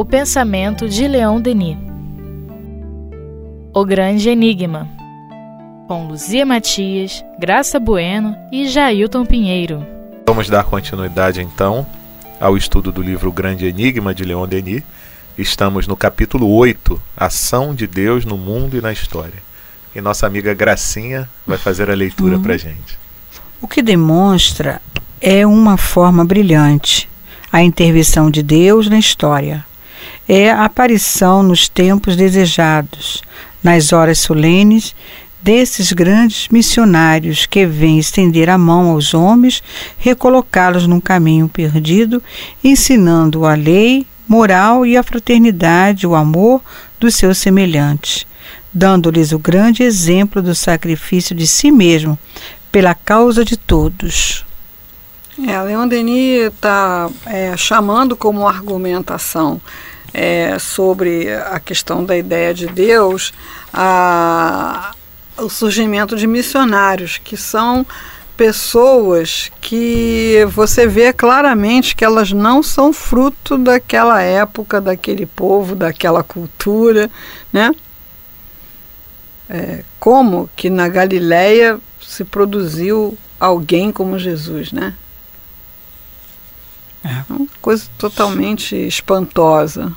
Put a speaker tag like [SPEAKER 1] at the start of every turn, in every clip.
[SPEAKER 1] O pensamento de Leon Denis. O Grande Enigma. Com Luzia Matias, Graça Bueno e Jailton Pinheiro.
[SPEAKER 2] Vamos dar continuidade então ao estudo do livro O Grande Enigma de Leon Denis. Estamos no capítulo 8, Ação de Deus no Mundo e na História. E nossa amiga Gracinha vai fazer a leitura uhum. para gente.
[SPEAKER 3] O que demonstra é uma forma brilhante a intervenção de Deus na história. É a aparição nos tempos desejados, nas horas solenes, desses grandes missionários que vêm estender a mão aos homens, recolocá-los num caminho perdido, ensinando a lei, moral e a fraternidade, o amor dos seus semelhantes, dando-lhes o grande exemplo do sacrifício de si mesmo pela causa de todos.
[SPEAKER 4] É, Leon Denis está é, chamando como argumentação é, sobre a questão da ideia de Deus a, o surgimento de missionários, que são pessoas que você vê claramente que elas não são fruto daquela época, daquele povo, daquela cultura, né? É, como que na Galileia se produziu alguém como Jesus, né? É. Uma coisa totalmente espantosa.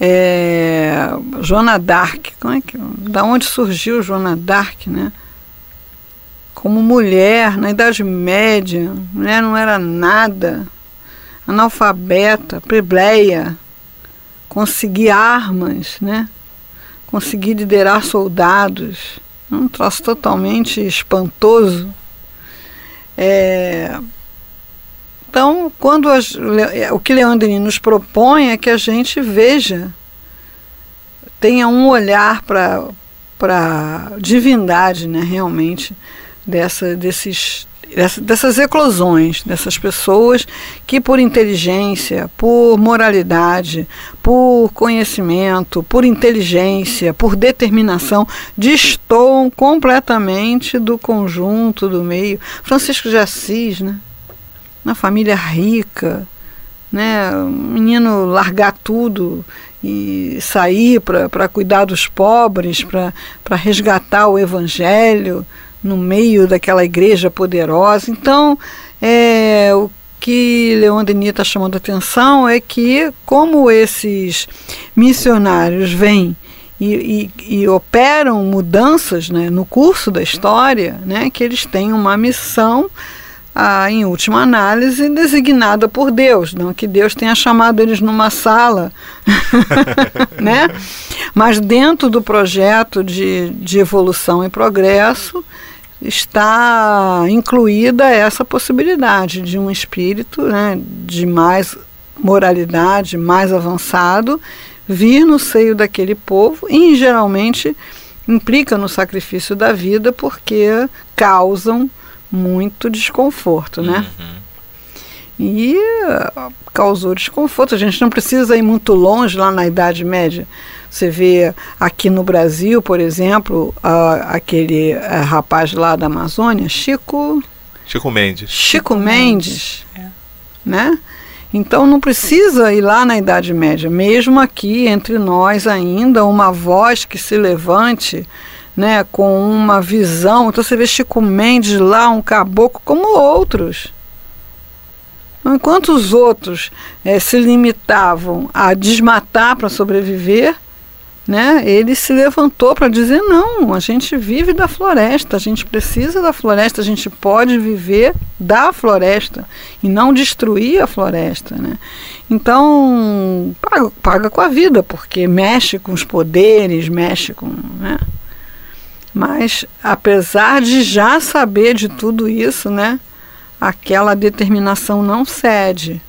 [SPEAKER 4] É, Joana Dark, como é que, da onde surgiu Joana Dark, né? Como mulher, na Idade Média, mulher não era nada, analfabeta, plebeia, conseguir armas, né? Conseguir liderar soldados, um troço totalmente espantoso. É, então, quando as, o que Leandrini nos propõe é que a gente veja, tenha um olhar para a divindade, né, realmente, dessa, desses, dessas eclosões, dessas pessoas que, por inteligência, por moralidade, por conhecimento, por inteligência, por determinação, destoam completamente do conjunto, do meio. Francisco de Assis, né? Na família rica, né? O menino largar tudo e sair para cuidar dos pobres, para resgatar o evangelho no meio daquela igreja poderosa. Então, é, o que Leon Denis está chamando a atenção é que, como esses missionários vêm e, e, e, operam mudanças né, no curso da história, né, que eles têm uma missão ah, em última análise, designada por Deus, não que Deus tenha chamado eles numa sala, né? Mas dentro do projeto de, de evolução e progresso está incluída essa possibilidade de um espírito né, de mais moralidade, mais avançado, vir no seio daquele povo e geralmente implica no sacrifício da vida porque causam muito desconforto, né? Uhum. E uh, causou desconforto. A gente não precisa ir muito longe lá na Idade Média. Você vê aqui no Brasil, por exemplo, uh, aquele uh, rapaz lá da Amazônia, Chico.
[SPEAKER 2] Chico Mendes.
[SPEAKER 4] Chico Mendes. É. Né? Então não precisa ir lá na Idade Média. Mesmo aqui entre nós ainda, uma voz que se levante né, com uma visão. Então você vê Chico Mendes lá, um caboclo, como outros. Enquanto os outros é, se limitavam a desmatar para sobreviver, né, ele se levantou para dizer: não, a gente vive da floresta, a gente precisa da floresta, a gente pode viver da floresta e não destruir a floresta. Né? Então, paga, paga com a vida, porque mexe com os poderes, mexe com. Né? Mas, apesar de já saber de tudo isso, né, aquela determinação não cede,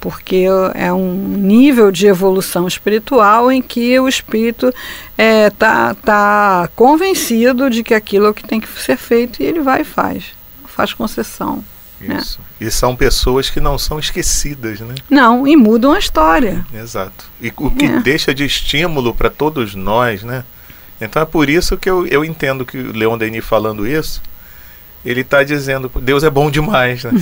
[SPEAKER 4] porque é um nível de evolução espiritual em que o espírito está é, tá, tá convencido de que aquilo é o que tem que ser feito e ele vai e faz, faz concessão.
[SPEAKER 2] Né? Isso. Né? E são pessoas que não são esquecidas, né?
[SPEAKER 4] Não, e mudam a história.
[SPEAKER 2] Exato. E o que é. deixa de estímulo para todos nós, né? Então é por isso que eu, eu entendo que o Leon Denis falando isso, ele está dizendo, Deus é bom demais, né?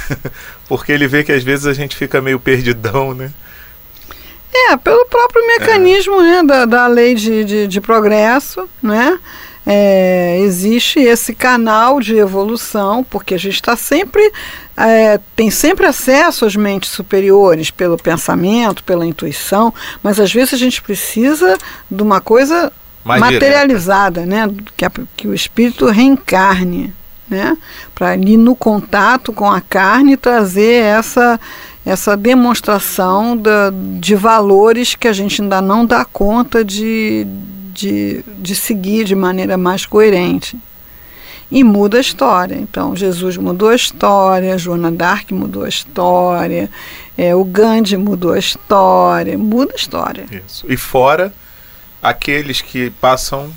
[SPEAKER 2] Porque ele vê que às vezes a gente fica meio perdidão, né?
[SPEAKER 4] É, pelo próprio mecanismo é. né, da, da lei de, de, de progresso, né? É, existe esse canal de evolução, porque a gente está sempre, é, tem sempre acesso às mentes superiores pelo pensamento, pela intuição, mas às vezes a gente precisa de uma coisa Mais materializada, né? Que, a, que o espírito reencarne, né? Para ali no contato com a carne trazer essa essa demonstração da, de valores que a gente ainda não dá conta de, de, de seguir de maneira mais coerente. E muda a história. Então, Jesus mudou a história, Joana d'Arc mudou a história, é, o Gandhi mudou a história, muda a história.
[SPEAKER 2] Isso. E fora aqueles que passam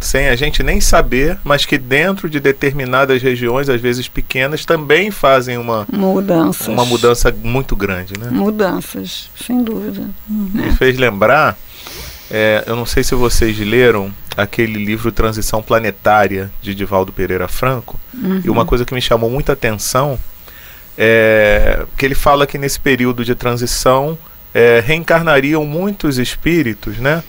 [SPEAKER 2] sem a gente nem saber, mas que dentro de determinadas regiões, às vezes pequenas, também fazem uma
[SPEAKER 4] mudança,
[SPEAKER 2] uma mudança muito grande, né?
[SPEAKER 4] Mudanças, sem dúvida.
[SPEAKER 2] Me fez lembrar é, eu não sei se vocês leram aquele livro Transição Planetária de Divaldo Pereira Franco. Uhum. E uma coisa que me chamou muita atenção é que ele fala que nesse período de transição é, reencarnariam muitos espíritos, né?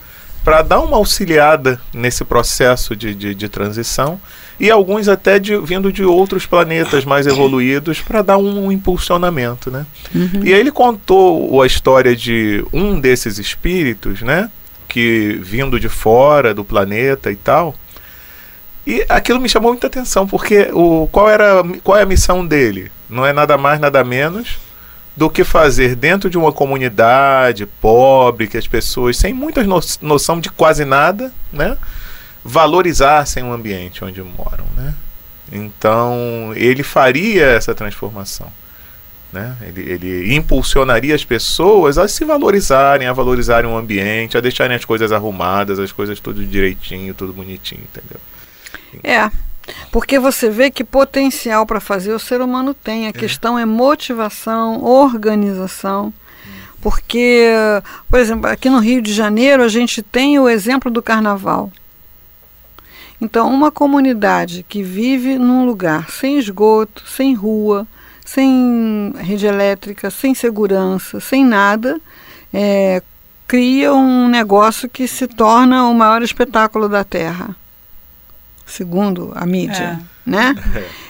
[SPEAKER 2] Para dar uma auxiliada nesse processo de, de, de transição e alguns até de, vindo de outros planetas mais evoluídos para dar um, um, impulsionamento, né? Uhum. E aí ele contou a história de um desses espíritos, né? que vindo de fora do planeta e tal. E aquilo me chamou muita atenção, porque o, qual, era, qual é a missão dele? Não é nada mais, nada menos do que fazer dentro de uma comunidade pobre, que as pessoas, sem muita no, noção de quase nada, né, valorizassem o ambiente onde moram. Né? Então, ele faria essa transformação. Né? Ele, ele impulsionaria as pessoas a se valorizarem, a valorizarem o ambiente, a deixarem as coisas arrumadas, as coisas tudo direitinho, tudo bonitinho, entendeu?
[SPEAKER 4] É, porque você vê que potencial para fazer o ser humano tem. A é. questão é motivação, organização. Porque, por exemplo, aqui no Rio de Janeiro a gente tem o exemplo do carnaval. Então, uma comunidade que vive num lugar sem esgoto, sem rua, sem rede elétrica, sem segurança, sem nada, é, cria um negócio que se torna o maior espetáculo da Terra, segundo a mídia, é. né?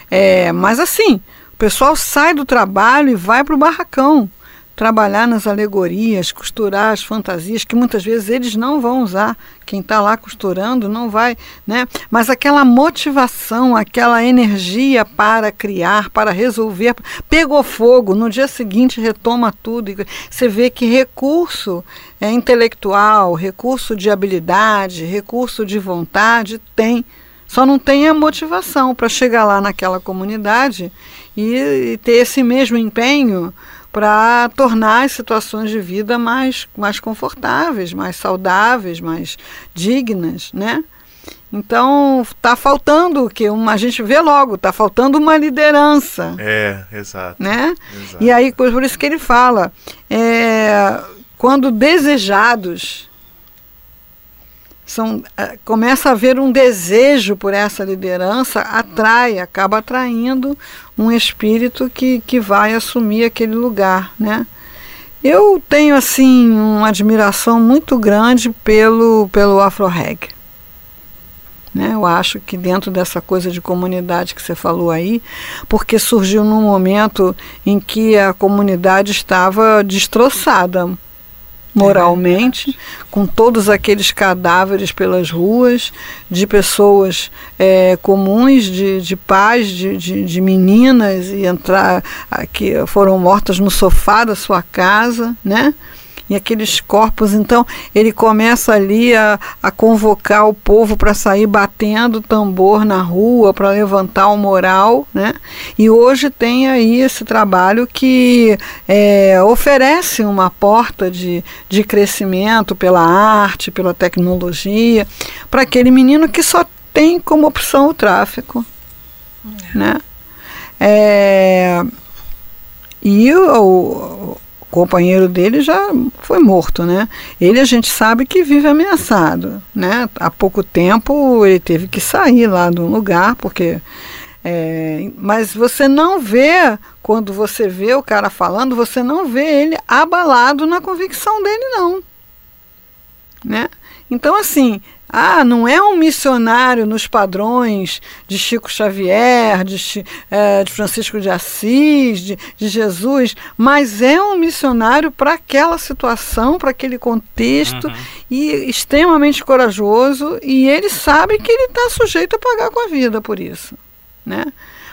[SPEAKER 4] É, mas assim, o pessoal sai do trabalho e vai para o barracão trabalhar nas alegorias, costurar as fantasias que muitas vezes eles não vão usar. Quem está lá costurando não vai, né? Mas aquela motivação, aquela energia para criar, para resolver, pegou fogo. No dia seguinte retoma tudo. Você vê que recurso é, intelectual, recurso de habilidade, recurso de vontade tem. Só não tem a motivação para chegar lá naquela comunidade e, e ter esse mesmo empenho para tornar as situações de vida mais, mais confortáveis, mais saudáveis, mais dignas, né? Então está faltando que uma, a gente vê logo, está faltando uma liderança.
[SPEAKER 2] É, exato.
[SPEAKER 4] Né? Exato. E aí por isso que ele fala, é, quando desejados são, é, começa a haver um desejo por essa liderança, atrai, acaba atraindo um espírito que, que vai assumir aquele lugar, né? Eu tenho assim uma admiração muito grande pelo pelo Afro Reg. Né? Eu acho que dentro dessa coisa de comunidade que você falou aí, porque surgiu num momento em que a comunidade estava destroçada, moralmente, com todos aqueles cadáveres pelas ruas, de pessoas é, comuns, de, de pais, de, de, de, meninas, e entrar que foram mortas no sofá da sua casa, né? E aqueles corpos. Então ele começa ali a, a convocar o povo para sair batendo tambor na rua para levantar o moral, né? E hoje tem aí esse trabalho que é, oferece uma porta de, de crescimento pela arte, pela tecnologia, para aquele menino que só tem como opção o tráfico, é. né? É, e o, companheiro dele já foi morto, né? Ele a gente sabe que vive ameaçado, né? Há pouco tempo ele teve que sair lá do lugar porque É, mas você não vê, quando você vê o cara falando, você não vê ele abalado na convicção dele, não. Né? Então, assim, ah, não é um missionário nos padrões de Chico Xavier, de, é, de Francisco de Assis, de, de, Jesus, mas é um missionário para aquela situação, para aquele contexto, uhum. e extremamente corajoso, e ele sabe que ele está sujeito a pagar com a vida por isso. Né?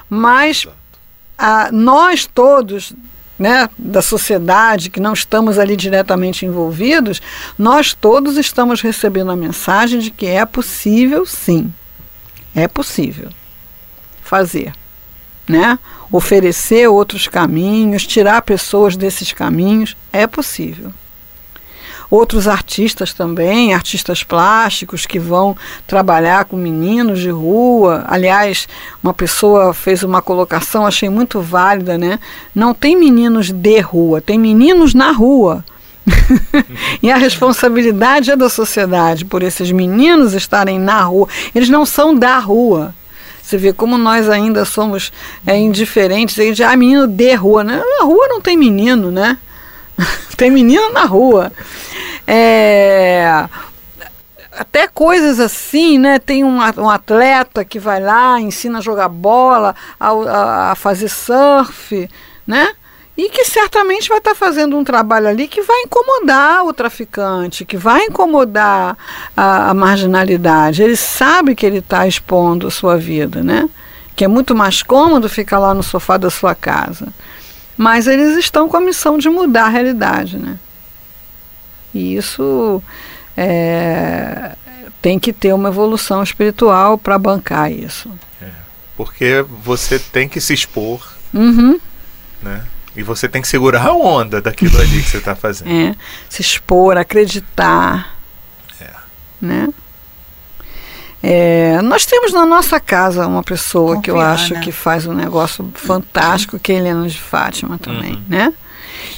[SPEAKER 4] Mas a, nós todos né, da sociedade, que não estamos ali diretamente envolvidos, nós todos estamos recebendo a mensagem de que é possível, sim, é possível fazer, né? Oferecer outros caminhos, tirar pessoas desses caminhos, é possível outros artistas também, artistas plásticos que vão trabalhar com meninos de rua. Aliás, uma pessoa fez uma colocação, achei muito válida, né? Não tem meninos de rua, tem meninos na rua. e a responsabilidade é da sociedade por esses meninos estarem na rua. Eles não são da rua. Você vê como nós ainda somos é, indiferentes. A gente, ah, menino de rua. Né? Na rua não tem menino, né? tem menino na rua. É, até coisas assim, né? Tem um, atleta que vai lá, ensina a jogar bola, a, a, a fazer surf, né? E que certamente vai estar tá fazendo um trabalho ali que vai incomodar o traficante, que vai incomodar a, a marginalidade. Ele sabe que ele está expondo a sua vida, né? Que é muito mais cômodo ficar lá no sofá da sua casa. Mas eles estão com a missão de mudar a realidade, né? E isso é, tem que ter uma evolução espiritual para bancar isso.
[SPEAKER 2] É, porque você tem que se expor,
[SPEAKER 4] uhum.
[SPEAKER 2] né? E você tem que segurar a onda daquilo ali que você está fazendo.
[SPEAKER 4] É, se expor, acreditar.
[SPEAKER 2] É.
[SPEAKER 4] Né? É, nós temos na nossa casa uma pessoa Confiar, que eu acho né? que faz um negócio fantástico, que é Helena de Fátima também, uhum. né?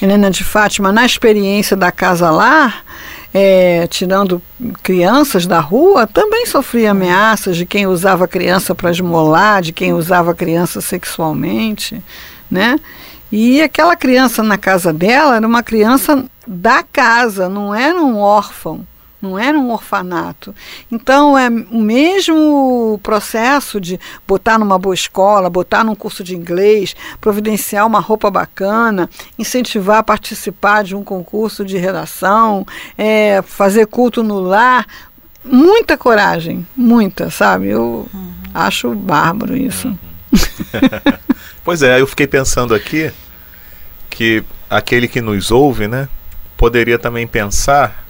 [SPEAKER 4] Helena de Fátima, na experiência da Casa Lar, é, tirando crianças da rua, também sofria ameaças de quem usava criança para esmolar, de quem usava criança sexualmente, né? E aquela criança na casa dela era uma criança da casa, não era um órfão não era um orfanato. Então é o mesmo processo de botar numa boa escola, botar num curso de inglês, providenciar uma roupa bacana, incentivar a participar de um concurso de redação, é, fazer culto no lar. Muita coragem, muita, sabe? Eu uhum. acho bárbaro isso. Uhum.
[SPEAKER 2] pois é, eu fiquei pensando aqui que aquele que nos ouve, né, poderia também pensar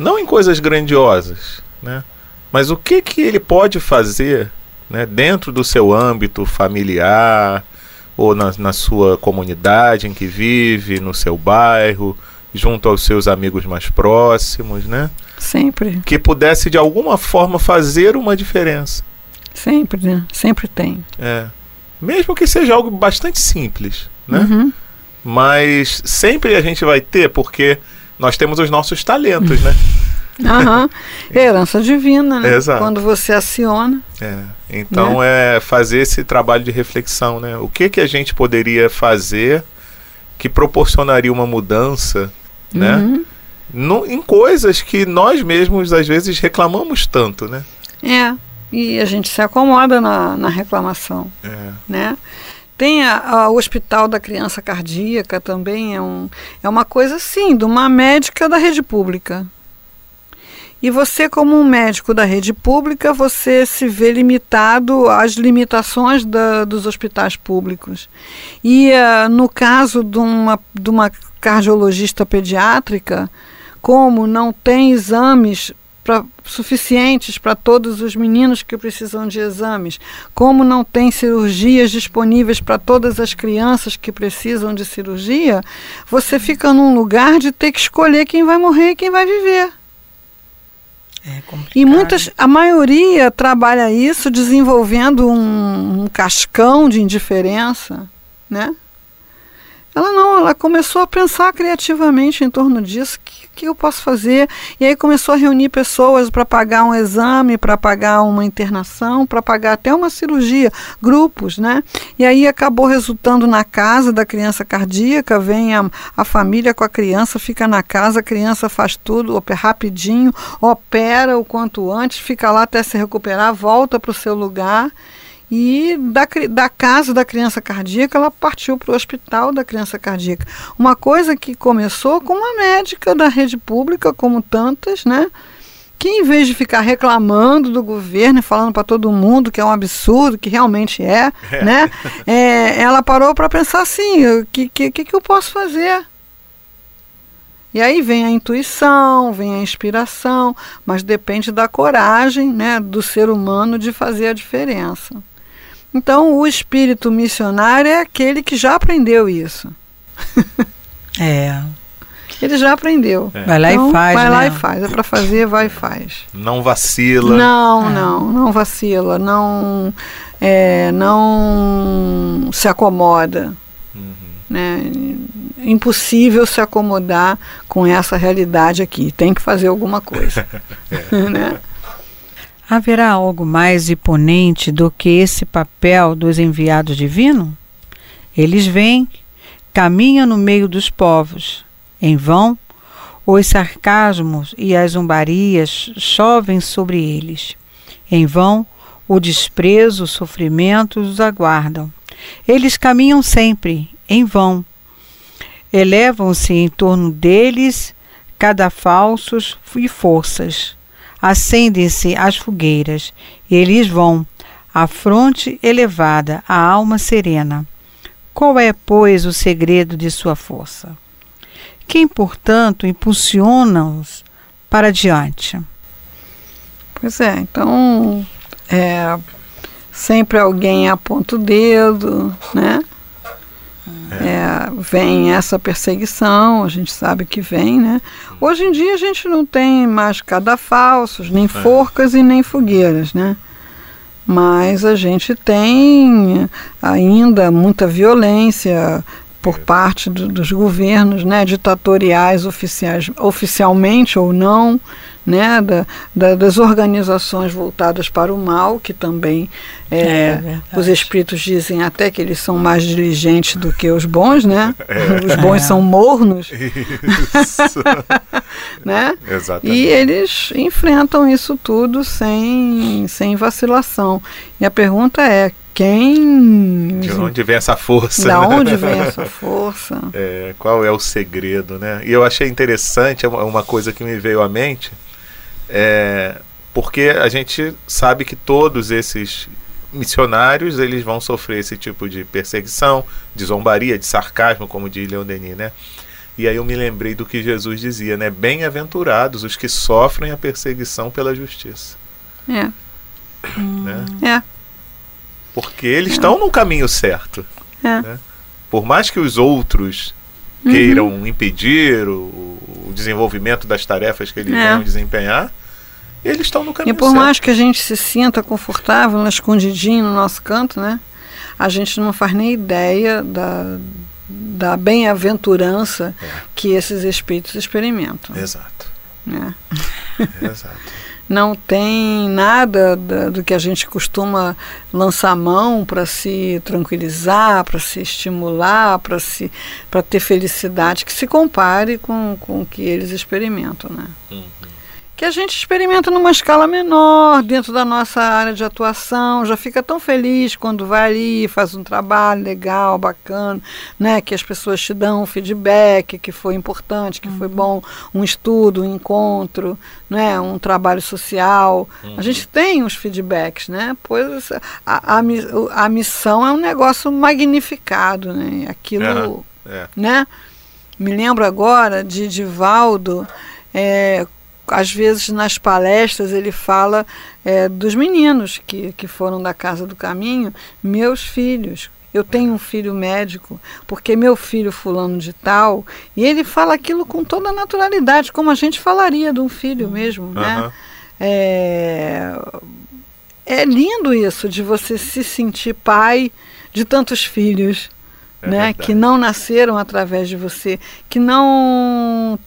[SPEAKER 2] não em coisas grandiosas, né? Mas o que que ele pode fazer, né, dentro do seu âmbito familiar ou na, na sua comunidade em que vive, no seu bairro, junto aos seus amigos mais próximos, né?
[SPEAKER 4] Sempre.
[SPEAKER 2] Que pudesse de alguma forma fazer uma diferença.
[SPEAKER 4] Sempre, né? Sempre tem.
[SPEAKER 2] É. Mesmo que seja algo bastante simples, né?
[SPEAKER 4] Uhum.
[SPEAKER 2] Mas sempre a gente vai ter, porque nós temos os nossos talentos, né?
[SPEAKER 4] Aham. Herança divina, né?
[SPEAKER 2] Exato.
[SPEAKER 4] Quando você aciona.
[SPEAKER 2] É. Então né? é fazer esse trabalho de reflexão, né? O que que a gente poderia fazer que proporcionaria uma mudança, né?
[SPEAKER 4] Uhum.
[SPEAKER 2] No, em coisas que nós mesmos às vezes reclamamos tanto, né?
[SPEAKER 4] É. E a gente se acomoda na, na reclamação,
[SPEAKER 2] é.
[SPEAKER 4] né? Tem a, a, o Hospital da Criança Cardíaca também, é, um, é uma coisa assim, de uma médica da rede pública. E você, como um médico da rede pública, você se vê limitado às limitações da, dos hospitais públicos. E uh, no caso de uma, de uma cardiologista pediátrica, como não tem exames pra, suficientes para todos os meninos que precisam de exames, como não tem cirurgias disponíveis para todas as crianças que precisam de cirurgia, você fica num lugar de ter que escolher quem vai morrer e quem vai viver.
[SPEAKER 3] É
[SPEAKER 4] e muitas, a maioria trabalha isso desenvolvendo um, um cascão de indiferença, né? Ela não, ela começou a pensar criativamente em torno disso. O que, que eu posso fazer? E aí começou a reunir pessoas para pagar um exame, para pagar uma internação, para pagar até uma cirurgia, grupos, né? E aí acabou resultando na casa da criança cardíaca, vem a, a família com a criança, fica na casa, a criança faz tudo rapidinho, opera o quanto antes, fica lá até se recuperar, volta para o seu lugar e da, da casa da criança cardíaca ela partiu para o hospital da criança cardíaca. Uma coisa que começou com uma médica da rede pública, como tantas, né? Que em vez de ficar reclamando do governo e falando para todo mundo que é um absurdo, que realmente é, é. né? É, ela parou para pensar assim: o que, que, que eu posso fazer? E aí vem a intuição, vem a inspiração, mas depende da coragem né, do ser humano de fazer a diferença. Então, o espírito missionário é aquele que já aprendeu isso.
[SPEAKER 3] é.
[SPEAKER 4] Ele já aprendeu.
[SPEAKER 3] É. Vai lá então, e faz.
[SPEAKER 4] Vai
[SPEAKER 3] né?
[SPEAKER 4] lá e faz. É para fazer, vai e faz.
[SPEAKER 2] Não vacila.
[SPEAKER 4] Não, é. não, não vacila. Não, é, não se acomoda. Uhum. Né? Impossível se acomodar com essa realidade aqui. Tem que fazer alguma coisa. é. né?
[SPEAKER 3] Haverá algo mais imponente do que esse papel dos enviados divinos? Eles vêm, caminham no meio dos povos. Em vão, os sarcasmos e as zombarias chovem sobre eles. Em vão, o desprezo, o sofrimento os aguardam. Eles caminham sempre, em vão. Elevam-se em torno deles cadafalsos e forças acendem-se as fogueiras, e eles vão, a fronte elevada, a alma serena. Qual é, pois, o segredo de sua força? Quem, portanto, impulsiona-os para diante?
[SPEAKER 4] Pois é, então é, sempre alguém aponta o dedo, né? É, vem essa perseguição, a gente sabe que vem, né? Hoje em dia a gente não tem mais cadafalsos, nem é. forcas e nem fogueiras, né? Mas a gente tem ainda muita violência por parte do, dos governos, né, ditatoriais oficiais, oficialmente ou não, né, da, da, das organizações voltadas para o mal, que também é, é os espíritos dizem até que eles são mais diligentes do que os bons, né? É. Os bons é. são mornos. Isso. né? Exatamente. E eles enfrentam isso tudo sem, sem vacilação. E a pergunta é, quem.
[SPEAKER 2] De onde vem essa força?
[SPEAKER 4] Da né? onde vem essa força?
[SPEAKER 2] É, qual é o segredo, né? E eu achei interessante, uma coisa que me veio à mente, é, porque a gente sabe que todos esses missionários eles vão sofrer esse tipo de perseguição, de zombaria, de sarcasmo, como diz Leon Denis, né? E aí eu me lembrei do que Jesus dizia, né? Bem-aventurados os que sofrem a perseguição pela justiça.
[SPEAKER 4] É.
[SPEAKER 2] Né?
[SPEAKER 4] É.
[SPEAKER 2] Porque eles é. estão no caminho certo.
[SPEAKER 4] É. Né?
[SPEAKER 2] Por mais que os outros uhum. queiram impedir o, o, desenvolvimento das tarefas que eles é. vão desempenhar, eles estão no caminho
[SPEAKER 4] E por
[SPEAKER 2] certo.
[SPEAKER 4] mais que a gente se sinta confortável, escondidinho no nosso canto, né? A gente não faz nem ideia da, da bem-aventurança é. que esses espíritos experimentam.
[SPEAKER 2] Exato.
[SPEAKER 4] Né?
[SPEAKER 2] Exato.
[SPEAKER 4] não tem nada da, do que a gente costuma lançar mão para se tranquilizar, para se estimular, para se para ter felicidade que se compare com, com o que eles experimentam, né? Uhum que a gente experimenta numa escala menor, dentro da nossa área de atuação, já fica tão feliz quando vai ali, faz um trabalho legal, bacana, né, que as pessoas te dão um feedback, que foi importante, que uhum. foi bom, um estudo, um encontro, né, um trabalho social. Uhum. A gente tem os feedbacks, né? Pois a, a, a missão é um negócio magnificado, né? Aquilo, é. né? Me lembro agora de Divaldo é, às vezes nas palestras ele fala é, dos meninos que, que foram da Casa do Caminho, meus filhos. Eu tenho um filho médico, porque meu filho fulano de tal, e ele fala aquilo com toda a naturalidade, como a gente falaria de um filho mesmo, uhum. né? É, é lindo isso, de você se sentir pai de tantos filhos,
[SPEAKER 2] É
[SPEAKER 4] né?
[SPEAKER 2] verdade.
[SPEAKER 4] Que não nasceram através de você, que não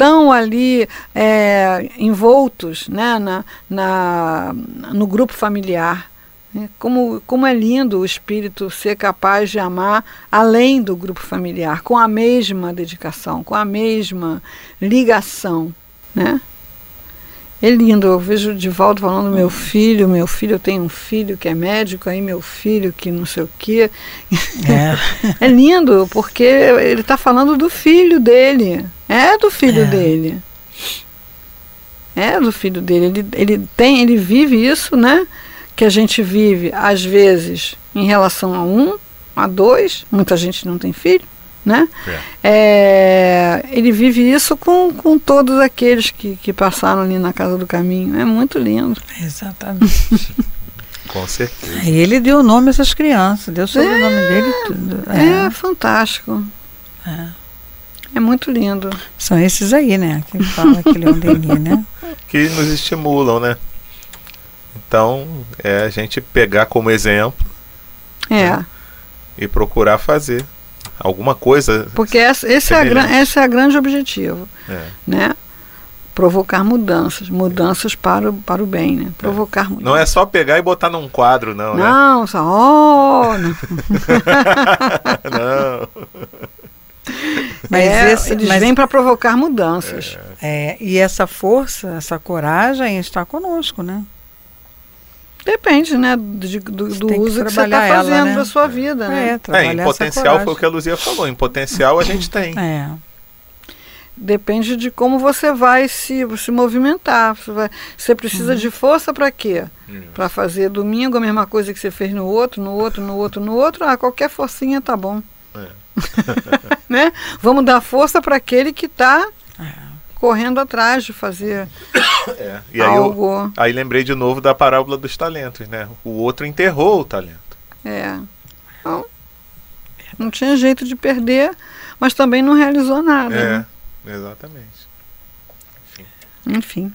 [SPEAKER 4] estão ali é, envoltos né? na, na, no grupo familiar. né? Como, como é lindo o espírito ser capaz de amar além do grupo familiar, com a mesma dedicação, com a mesma ligação. Né? É lindo, eu vejo o Divaldo falando meu filho, meu filho, eu tenho um filho que é médico, aí meu filho que não sei o quê.
[SPEAKER 3] É.
[SPEAKER 4] É lindo, porque ele está falando do filho dele. É do filho
[SPEAKER 3] É.
[SPEAKER 4] dele. É do filho dele. Ele, ele tem, ele vive isso, né? Que a gente vive, às vezes, em relação a um, a dois, muita gente não tem filho, né? É, ele vive isso com, com todos aqueles que, que passaram ali na casa do caminho. É muito lindo.
[SPEAKER 3] Exatamente.
[SPEAKER 2] Com certeza.
[SPEAKER 3] E ele deu nome a essas crianças, deu o sobrenome dele e tudo.
[SPEAKER 4] É, fantástico. É. muito lindo.
[SPEAKER 3] São esses aí, né? Que fala que Leon Denis, né?
[SPEAKER 2] Que nos estimulam, né? Então, é a gente pegar como exemplo
[SPEAKER 4] É.
[SPEAKER 2] e procurar fazer alguma coisa.
[SPEAKER 4] Porque essa, esse é, a gran, esse é o grande objetivo,
[SPEAKER 2] É,
[SPEAKER 4] né? Provocar mudanças, mudanças para o, para o bem, né? Provocar mudanças.
[SPEAKER 2] Não é só pegar e botar num quadro, não, né?
[SPEAKER 4] Não, só, oh, não.
[SPEAKER 2] não.
[SPEAKER 3] Mas
[SPEAKER 4] É,
[SPEAKER 3] esse-
[SPEAKER 4] eles
[SPEAKER 3] mas-
[SPEAKER 4] vêm para provocar mudanças.
[SPEAKER 3] É, e essa força, essa coragem está conosco, né?
[SPEAKER 4] Depende, né? De- do do
[SPEAKER 3] tem que
[SPEAKER 4] uso que você está
[SPEAKER 3] ela,
[SPEAKER 4] fazendo
[SPEAKER 3] né?
[SPEAKER 4] da sua vida,
[SPEAKER 3] É,
[SPEAKER 4] né?
[SPEAKER 2] É,
[SPEAKER 3] trabalhar
[SPEAKER 2] em
[SPEAKER 3] essa
[SPEAKER 2] potencial foi o que a Luzia falou. Em potencial a gente tem.
[SPEAKER 3] É.
[SPEAKER 4] Depende de como você vai se, se movimentar. Você, vai- você precisa de força para quê? Para fazer domingo a mesma coisa que você fez no outro, no outro, no outro, no outro. Ah, qualquer forcinha tá bom. Né? Vamos dar força para aquele que está
[SPEAKER 3] É.
[SPEAKER 4] correndo atrás de fazer
[SPEAKER 2] É. E aí, eu,
[SPEAKER 4] algo.
[SPEAKER 2] aí lembrei de novo da parábola dos talentos, né? O outro enterrou o talento.
[SPEAKER 4] É. Então, não tinha jeito de perder, mas também não realizou nada. né?
[SPEAKER 2] É, exatamente.
[SPEAKER 4] Enfim.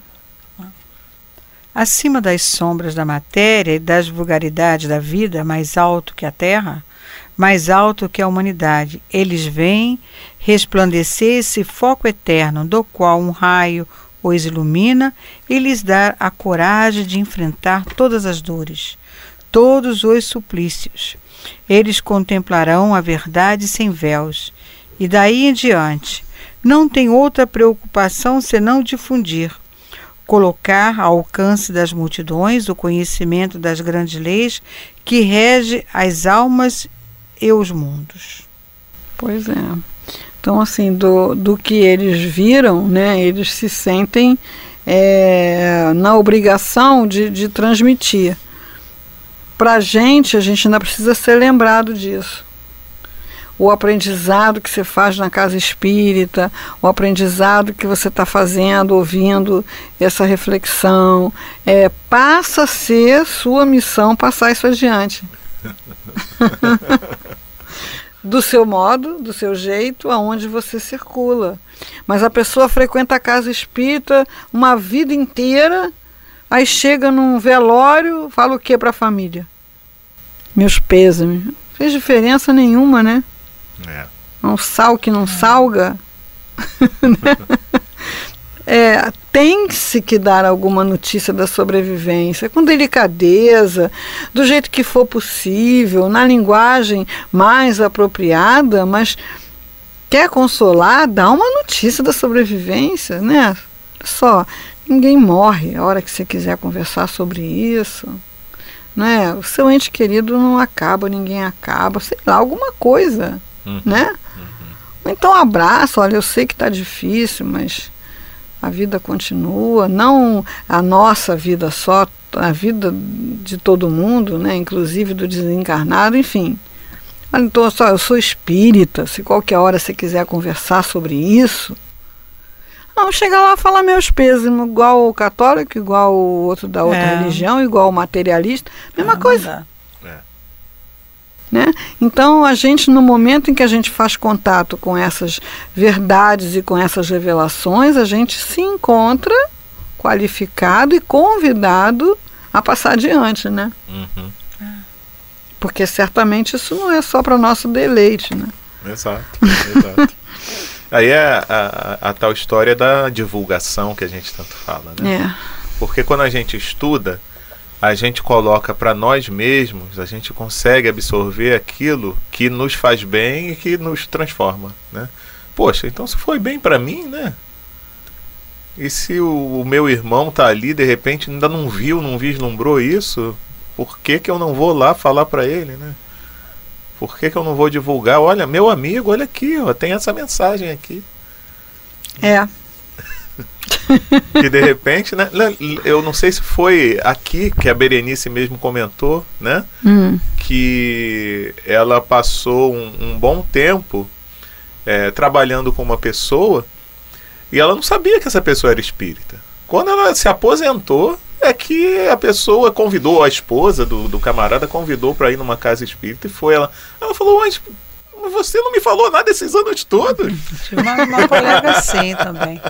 [SPEAKER 3] Acima das sombras da matéria e das vulgaridades da vida, mais alto que a terra, mais alto que a humanidade, eles veem resplandecer esse foco eterno, do qual um raio os ilumina e lhes dá a coragem de enfrentar todas as dores, todos os suplícios. Eles contemplarão a verdade sem véus, e daí em diante não tem outra preocupação senão difundir colocar ao alcance das multidões o conhecimento das grandes leis que rege as almas e os mundos.
[SPEAKER 4] Pois é. Então, assim, do, do que eles viram, né, eles se sentem é, na obrigação de, de transmitir. Para a gente, a gente ainda precisa ser lembrado disso. O aprendizado que você faz na casa espírita, o aprendizado que você está fazendo, ouvindo essa reflexão, é, passa a ser sua missão passar isso adiante do seu modo, do seu jeito, aonde você circula. Mas a pessoa frequenta a casa espírita uma vida inteira, aí chega num velório, fala o que para a família? Meus pêsames. Não fez diferença nenhuma, né?
[SPEAKER 2] É.
[SPEAKER 4] Um sal que não salga. É, tem-se que dar alguma notícia da sobrevivência, com delicadeza, do jeito que for possível, na linguagem mais apropriada, mas quer consolar, dá uma notícia da sobrevivência, né? Só, ninguém morre a hora que você quiser conversar sobre isso. Né? O seu ente querido não acaba, ninguém acaba, sei lá, alguma coisa,
[SPEAKER 2] Uhum.
[SPEAKER 4] né? Ou então abraço, olha, eu sei que está difícil, mas a vida continua, não a nossa vida só, a vida de todo mundo, né, inclusive do desencarnado, enfim. Olha, Então, só, eu sou espírita, se qualquer hora você quiser conversar sobre isso, não, chega lá e fala meus pesos, igual o católico, igual o outro da outra
[SPEAKER 3] É.
[SPEAKER 4] religião, igual o materialista, mesma
[SPEAKER 3] Ah, não
[SPEAKER 4] coisa. Né? Então, a gente, no momento em que a gente faz contato com essas verdades e com essas revelações, a gente se encontra qualificado e convidado a passar adiante, né?
[SPEAKER 2] Uhum.
[SPEAKER 4] porque certamente isso não é só para nosso deleite, né?
[SPEAKER 2] Exato, exato. Aí é a, a, a, tal história da divulgação que a gente tanto fala, né?
[SPEAKER 4] É.
[SPEAKER 2] Porque quando a gente estuda, a gente coloca para nós mesmos, a gente consegue absorver aquilo que nos faz bem e que nos transforma, né? Poxa, então se foi bem para mim, né? E se o, o, meu irmão tá ali, de repente ainda não viu, não vislumbrou isso, por que, que eu não vou lá falar para ele, né? Por que, que eu não vou divulgar? Olha, meu amigo, olha aqui, ó, tem essa mensagem aqui.
[SPEAKER 4] É.
[SPEAKER 2] que de repente, né? Eu não sei se foi aqui que a Berenice mesmo comentou, né?
[SPEAKER 4] Hum.
[SPEAKER 2] Que ela passou um, um bom tempo é, trabalhando com uma pessoa e ela não sabia que essa pessoa era espírita. Quando ela se aposentou, é que a pessoa convidou, a esposa do, do camarada convidou para ir numa casa espírita e foi ela. Ela falou, mas você não me falou nada esses anos todos.
[SPEAKER 3] Tinha uma, uma colega assim também.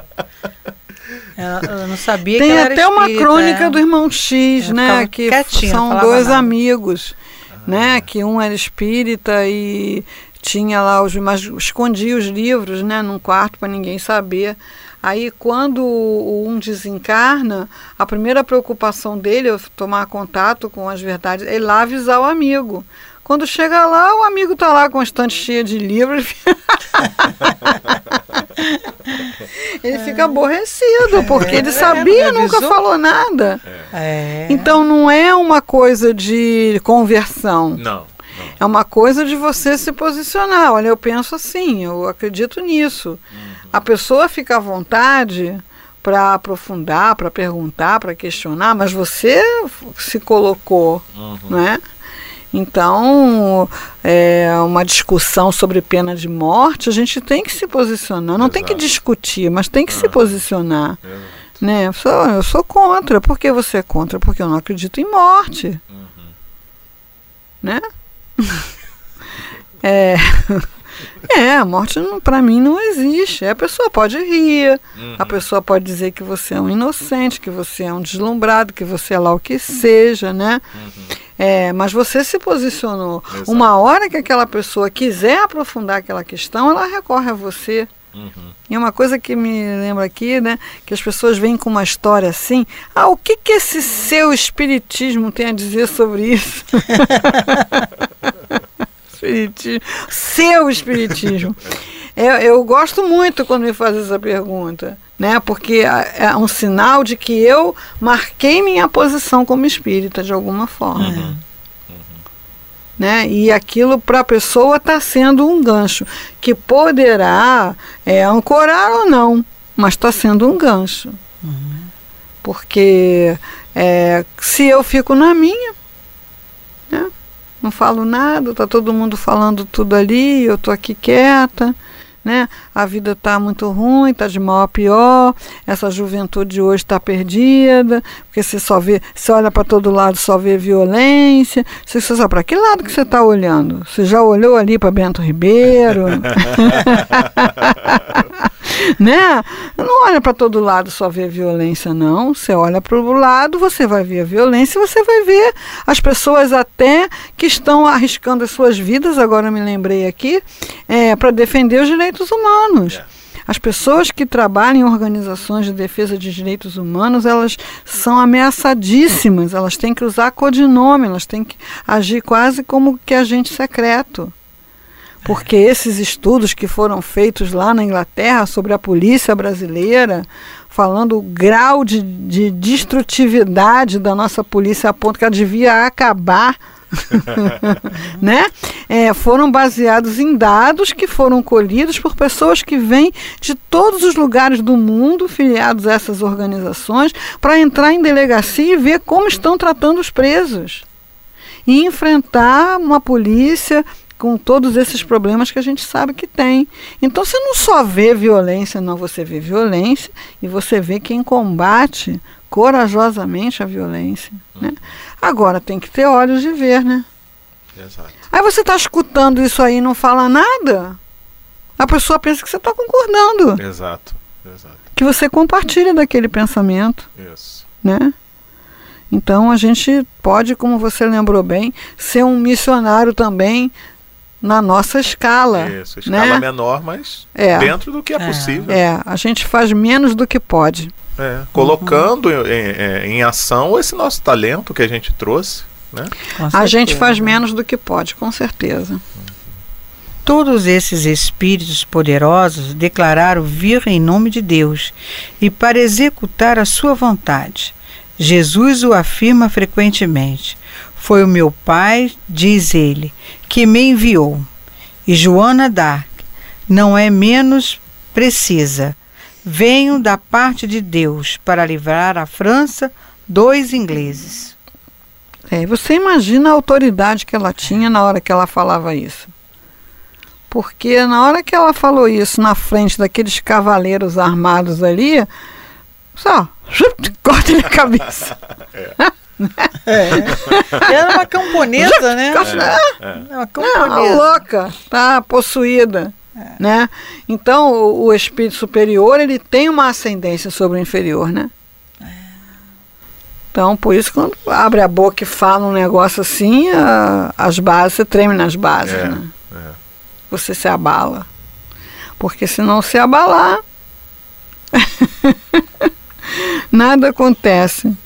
[SPEAKER 3] Ela, ela, não sabia
[SPEAKER 4] Tem
[SPEAKER 3] que
[SPEAKER 4] até
[SPEAKER 3] era
[SPEAKER 4] uma crônica é. do irmão X, né? Que são dois nada. amigos, ah. né? Que um era espírita e tinha lá os mas escondia os livros, né? Num quarto para ninguém saber. Aí, quando um desencarna, a primeira preocupação dele é tomar contato com as verdades, é ir lá avisar o amigo. Quando chega lá, o amigo está lá com a estante cheia de livros. ele fica aborrecido, porque ele é, sabia, nunca falou nada.
[SPEAKER 3] É.
[SPEAKER 4] Então não é uma coisa de conversão.
[SPEAKER 2] Não.
[SPEAKER 4] É uma coisa de você se posicionar. Olha, eu penso assim, eu acredito nisso. Uhum. A pessoa fica à vontade para aprofundar, para perguntar, para questionar, mas você se colocou, uhum. né? Então, é, uma discussão sobre pena de morte, a gente tem que se posicionar. Não Exato. tem que discutir, mas tem que uhum. se posicionar. Né? Eu, sou, eu sou contra. Por que você é contra? Porque eu não acredito em morte. Uhum. Né? é. É, a morte para mim não existe. A pessoa pode rir, uhum. a pessoa pode dizer que você é um inocente, que você é um deslumbrado, que você é lá o que seja, né? Uhum. É, mas você se posicionou. Exato. Uma hora que aquela pessoa quiser aprofundar aquela questão, ela recorre a você. Uhum. E uma coisa que me lembra aqui, né, que as pessoas vêm com uma história assim, ah, o que que esse seu espiritismo tem a dizer sobre isso? espiritismo, seu espiritismo. Eu, eu, gosto muito quando me faz essa pergunta, né? Porque é, é um sinal de que eu marquei minha posição como espírita de alguma forma. Uhum. uhum. Né? E aquilo para a pessoa está sendo um gancho que poderá é, ancorar ou não, mas está sendo um gancho. Uhum. Porque é, se eu fico na minha, né? não falo nada, tá todo mundo falando tudo ali, eu tô aqui quieta, né? A vida está muito ruim, está de mal a pior, essa juventude hoje está perdida, porque você só vê, você olha para todo lado, só vê violência. Você, você sabe para que lado que você está olhando? Você já olhou ali para Bento Ribeiro? né? Não olha para todo lado só ver violência, não. Você olha para o lado, você vai ver a violência, você vai ver as pessoas até que estão arriscando as suas vidas, agora me lembrei aqui, é, para defender os direitos humanos. É. As pessoas que trabalham em organizações de defesa de direitos humanos, elas são ameaçadíssimas, elas têm que usar codinome, elas têm que agir quase como que agente secreto porque esses estudos que foram feitos lá na Inglaterra sobre a polícia brasileira, falando o grau de, de destrutividade da nossa polícia a ponto que ela devia acabar. né? É, foram baseados em dados que foram colhidos por pessoas que vêm de todos os lugares do mundo, filiados a essas organizações, para entrar em delegacia e ver como estão tratando os presos. E enfrentar uma polícia com todos esses problemas que a gente sabe que tem. Então você não só vê violência, não, você vê violência e você vê quem combate corajosamente a violência. Né? Agora tem que ter olhos de ver, né?
[SPEAKER 2] Exato.
[SPEAKER 4] Aí você está escutando isso aí e não fala nada, a pessoa pensa que você está concordando.
[SPEAKER 2] Exato, exato.
[SPEAKER 4] Que você compartilha daquele pensamento.
[SPEAKER 2] Isso.
[SPEAKER 4] Né? Então a gente pode, como você lembrou bem, ser um missionário também na nossa escala.
[SPEAKER 2] Isso, escala
[SPEAKER 4] né?
[SPEAKER 2] menor, mas
[SPEAKER 4] É.
[SPEAKER 2] dentro do que é,
[SPEAKER 3] É.
[SPEAKER 2] possível.
[SPEAKER 4] É, a gente faz menos do que pode.
[SPEAKER 2] É, colocando em, em- em ação esse nosso talento que a gente trouxe. Né?
[SPEAKER 4] A gente faz menos do que pode, com certeza.
[SPEAKER 3] Todos esses espíritos poderosos declararam vir em nome de Deus e para executar a sua vontade. Jesus o afirma frequentemente. Foi o meu Pai, diz ele, que me enviou. E Joana Dark não é menos precisa. Venho da parte de Deus para livrar a França dos ingleses.
[SPEAKER 4] É, você imagina a autoridade que ela tinha na hora que ela falava isso. Porque na hora que ela falou isso na frente daqueles cavaleiros armados ali, só, corta-lhe a cabeça.
[SPEAKER 3] Era uma camponesa, né?
[SPEAKER 2] É,
[SPEAKER 3] Era uma
[SPEAKER 4] Não,
[SPEAKER 3] camponesa.
[SPEAKER 4] louca, tá possuída. Né? Então, o, o espírito superior ele tem uma ascendência sobre o inferior, né? Então, por isso, quando abre a boca e fala um negócio assim, a- as bases, você treme nas bases,
[SPEAKER 2] É,
[SPEAKER 4] né?
[SPEAKER 2] é.
[SPEAKER 4] Você se abala. Porque se não se abalar, nada acontece.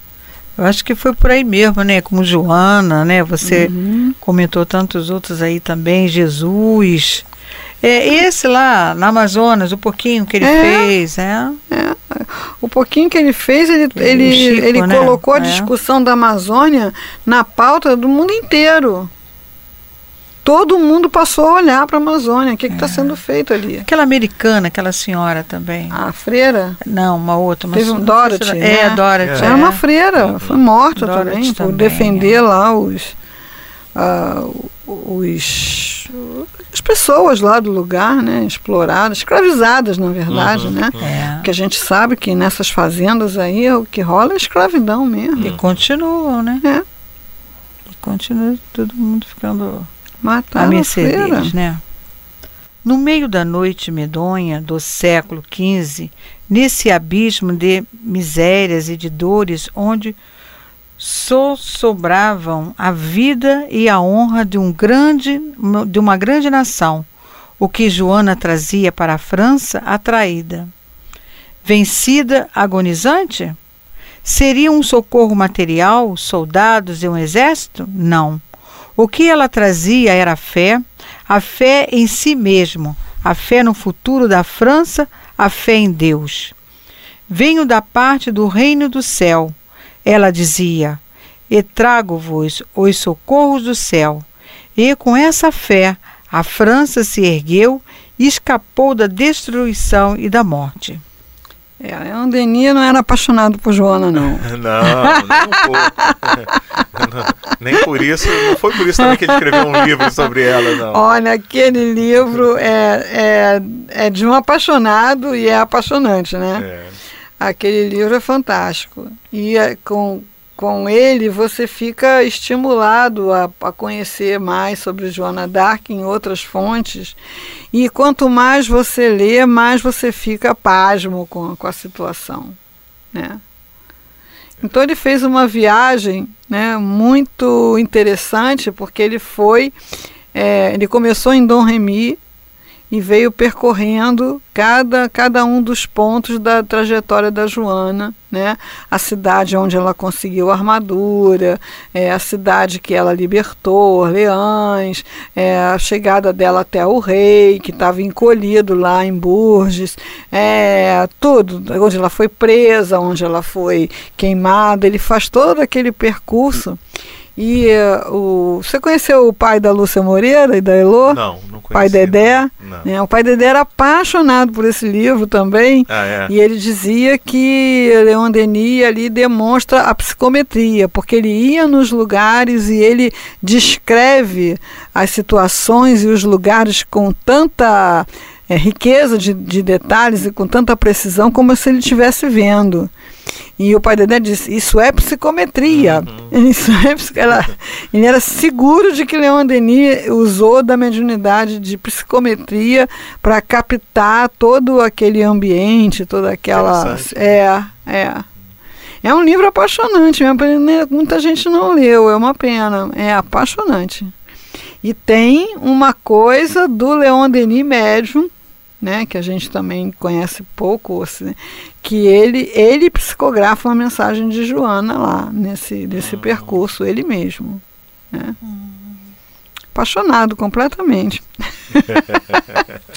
[SPEAKER 3] Eu acho que foi por aí mesmo, né? Como Joana, né? Você
[SPEAKER 4] Uhum.
[SPEAKER 3] comentou tantos outros aí também, Jesus. É, esse lá na Amazonas, o pouquinho que ele
[SPEAKER 4] É.
[SPEAKER 3] fez, é.
[SPEAKER 4] O pouquinho que ele fez, ele, ele,
[SPEAKER 3] Chico,
[SPEAKER 4] ele
[SPEAKER 3] né?
[SPEAKER 4] colocou a
[SPEAKER 3] É.
[SPEAKER 4] discussão da Amazônia na pauta do mundo inteiro. Todo mundo passou a olhar para a Amazônia. O que
[SPEAKER 3] É.
[SPEAKER 4] está sendo feito ali?
[SPEAKER 3] Aquela americana, aquela senhora também.
[SPEAKER 4] A freira
[SPEAKER 3] Não, uma outra. Uma
[SPEAKER 4] Teve um Dorothy, né?
[SPEAKER 3] É, Dorothy.
[SPEAKER 2] É.
[SPEAKER 4] era uma freira, foi morta
[SPEAKER 3] Dorothy
[SPEAKER 4] também, por
[SPEAKER 3] também,
[SPEAKER 4] defender
[SPEAKER 3] é.
[SPEAKER 4] lá os, ah, os as pessoas lá do lugar, né, exploradas, escravizadas na verdade,
[SPEAKER 2] Uhum,
[SPEAKER 4] né?
[SPEAKER 3] É.
[SPEAKER 4] Porque a gente sabe que nessas fazendas aí o que rola é escravidão mesmo.
[SPEAKER 3] E continuam, né?
[SPEAKER 4] É.
[SPEAKER 3] E continua todo mundo ficando
[SPEAKER 4] Mataram a
[SPEAKER 3] mercê deles, né? No meio da noite medonha do século XV, nesse abismo de misérias e de dores onde só sobravam a vida e a honra de, um grande, de uma grande nação, o que Joana trazia para a França atraída. Vencida, agonizante? Seria um socorro material, soldados e um exército? Não. O que ela trazia era a fé, a fé em si mesmo, a fé no futuro da França, a fé em Deus. Venho da parte do reino do céu, ela dizia, e trago-vos os socorros do céu. E com essa fé, a França se ergueu e escapou da destruição e da morte.
[SPEAKER 4] É, Denis não era apaixonado por Joana, não.
[SPEAKER 2] Não, nem um pouco. Nem por isso, não foi por isso também que ele escreveu um livro sobre ela, não.
[SPEAKER 4] Olha, aquele livro é, é, é de um apaixonado e é apaixonante, né?
[SPEAKER 2] É.
[SPEAKER 4] Aquele livro é fantástico. E é, com, com ele você fica estimulado a, a conhecer mais sobre Joana Dark em outras fontes. E quanto mais você lê, mais você fica pasmo com, com a situação. Né? Então ele fez uma viagem né, muito interessante, porque ele foi. é, ele começou em Dom Remy e veio percorrendo cada, cada um dos pontos da trajetória da Joana, né? A cidade onde ela conseguiu a armadura, é, a cidade que ela libertou, Orleans, é, a chegada dela até o rei, que estava encolhido lá em Bourges, é, tudo, onde ela foi presa, onde ela foi queimada, ele faz todo aquele percurso. E eh, o, você conheceu o pai da Lúcia Moreira e da Elô?
[SPEAKER 2] Não, não conheci.
[SPEAKER 4] pai Dedé.
[SPEAKER 2] Não.
[SPEAKER 4] Né? O pai Dedé era apaixonado por esse livro também.
[SPEAKER 2] Ah, é.
[SPEAKER 4] E ele dizia que Leon Denis ali demonstra a psicometria, porque ele ia nos lugares e ele descreve as situações e os lugares com tanta eh, riqueza de, de detalhes e com tanta precisão como se ele estivesse vendo. E o pai Dedé disse: Isso é psicometria. Isso é ela- ele era seguro de que Leon Denis usou da mediunidade de psicometria para captar todo aquele ambiente, toda aquela.
[SPEAKER 2] Interessante.
[SPEAKER 4] É, é. É um livro apaixonante, né? muita gente não leu, é uma pena. É apaixonante. E tem uma coisa do Leon Denis médium, né, que a gente também conhece pouco, assim, que ele, ele psicografa uma mensagem de Joana lá, nesse, nesse uhum. percurso, ele mesmo. Né? Uhum. Apaixonado completamente.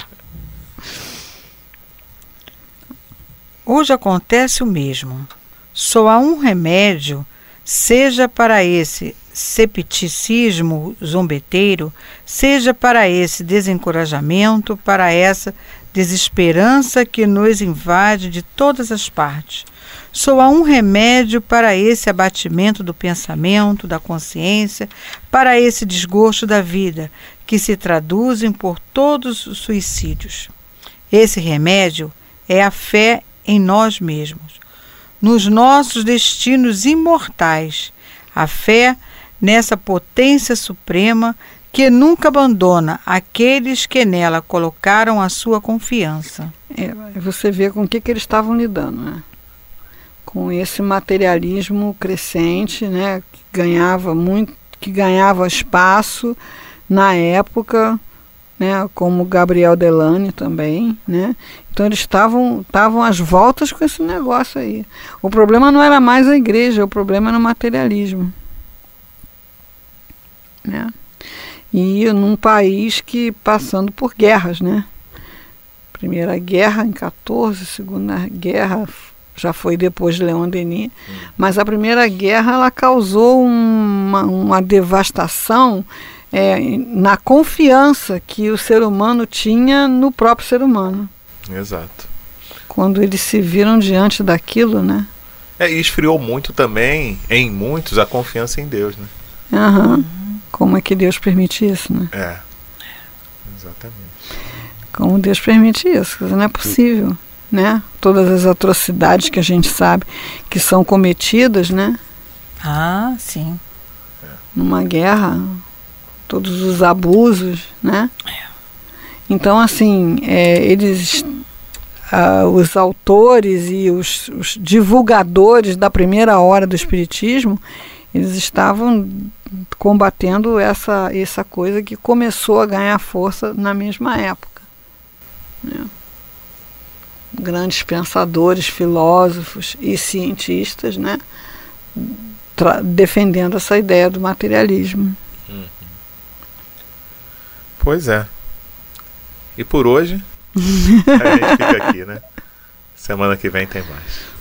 [SPEAKER 3] Hoje acontece o mesmo. Só há um remédio, seja para esse cepticismo zombeteiro, seja para esse desencorajamento, para essa desesperança que nos invade de todas as partes. Há um remédio para esse abatimento do pensamento, da consciência, para esse desgosto da vida, que se traduzem por todos os suicídios. Esse remédio é a fé em nós mesmos, nos nossos destinos imortais, a fé nessa potência suprema que nunca abandona aqueles que nela colocaram a sua confiança.
[SPEAKER 4] É, você vê com o que, que eles estavam lidando, né? Com esse materialismo crescente, né? Que ganhava muito, que ganhava espaço na época, né? Como Gabriel Delane também, né? Então eles estavam estavam às voltas com esse negócio aí. O problema não era mais a igreja, o problema era o materialismo né? E num país que passando por guerras, né? Primeira guerra em 14, segunda guerra já foi depois de Leon Denis, hum. mas a primeira guerra ela causou uma, uma devastação é, na confiança que o ser humano tinha no próprio ser humano.
[SPEAKER 2] Exato.
[SPEAKER 4] Quando eles se viram diante daquilo, né?
[SPEAKER 2] É, e esfriou muito também, em muitos, a confiança em Deus, né?
[SPEAKER 4] Aham. Uhum. Como é que Deus permite isso, né?
[SPEAKER 2] É. Exatamente.
[SPEAKER 4] Como Deus permite isso? Não é possível, né? Todas as atrocidades que a gente sabe que são cometidas, né?
[SPEAKER 3] Ah, sim.
[SPEAKER 4] Numa guerra, todos os abusos, né? É. Então, assim, é, eles, uh, os autores e os, os divulgadores da primeira hora do Espiritismo, eles estavam combatendo essa, essa coisa que começou a ganhar força na mesma época. Né? Grandes pensadores, filósofos e cientistas né? defendendo essa ideia do materialismo. Uhum.
[SPEAKER 2] Pois é. E por hoje, a gente fica aqui, né? Semana que vem tem mais.